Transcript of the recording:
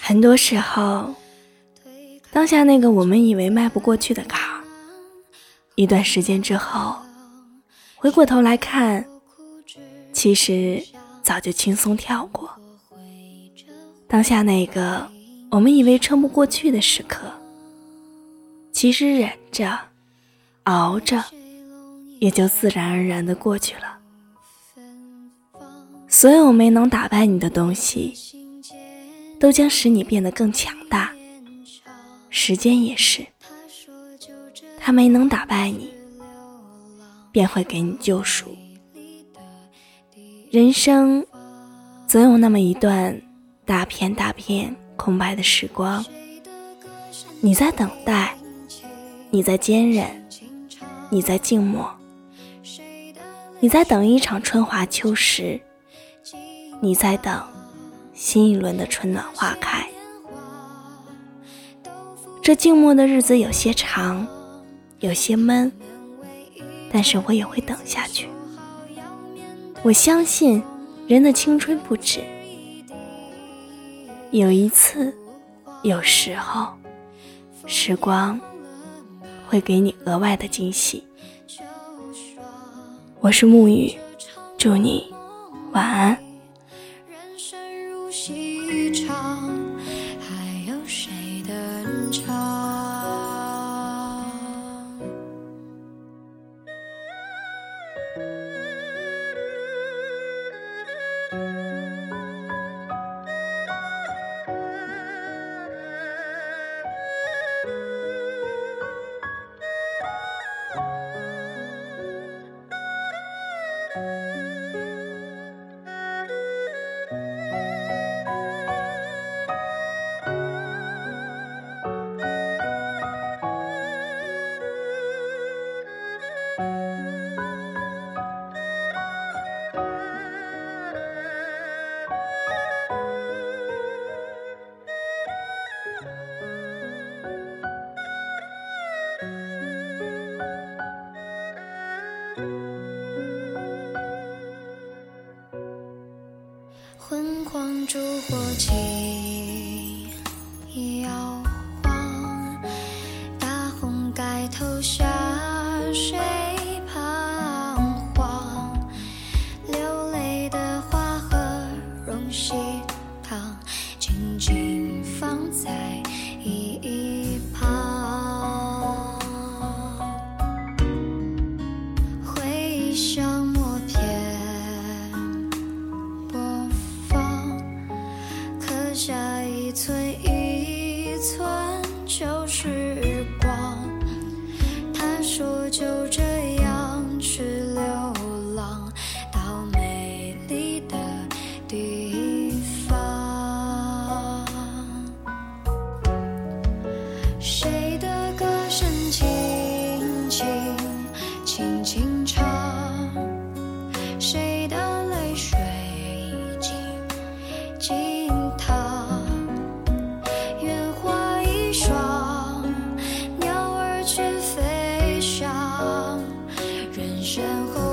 很多时候，当下那个我们以为迈不过去的坎，一段时间之后，回过头来看，其实早就轻松跳过。当下那个我们以为撑不过去的时刻，其实忍着、熬着，也就自然而然的过去了。所有没能打败你的东西，都将使你变得更强大。时间也是，它没能打败你，便会给你救赎。人生，总有那么一段。大片大片空白的时光，你在等待，你在坚忍，你在静默，你在等一场春华秋实，你在等新一轮的春暖花开。这静默的日子有些长，有些闷，但是我也会等下去。我相信人的青春不止。有一次，有时候，时光会给你额外的惊喜。我是沐雨，祝你晚安。记忆昏黄烛火轻摇晃，大红盖头下谁彷徨？流泪的花和荣禧堂，静静放在一旁，回首。就这身后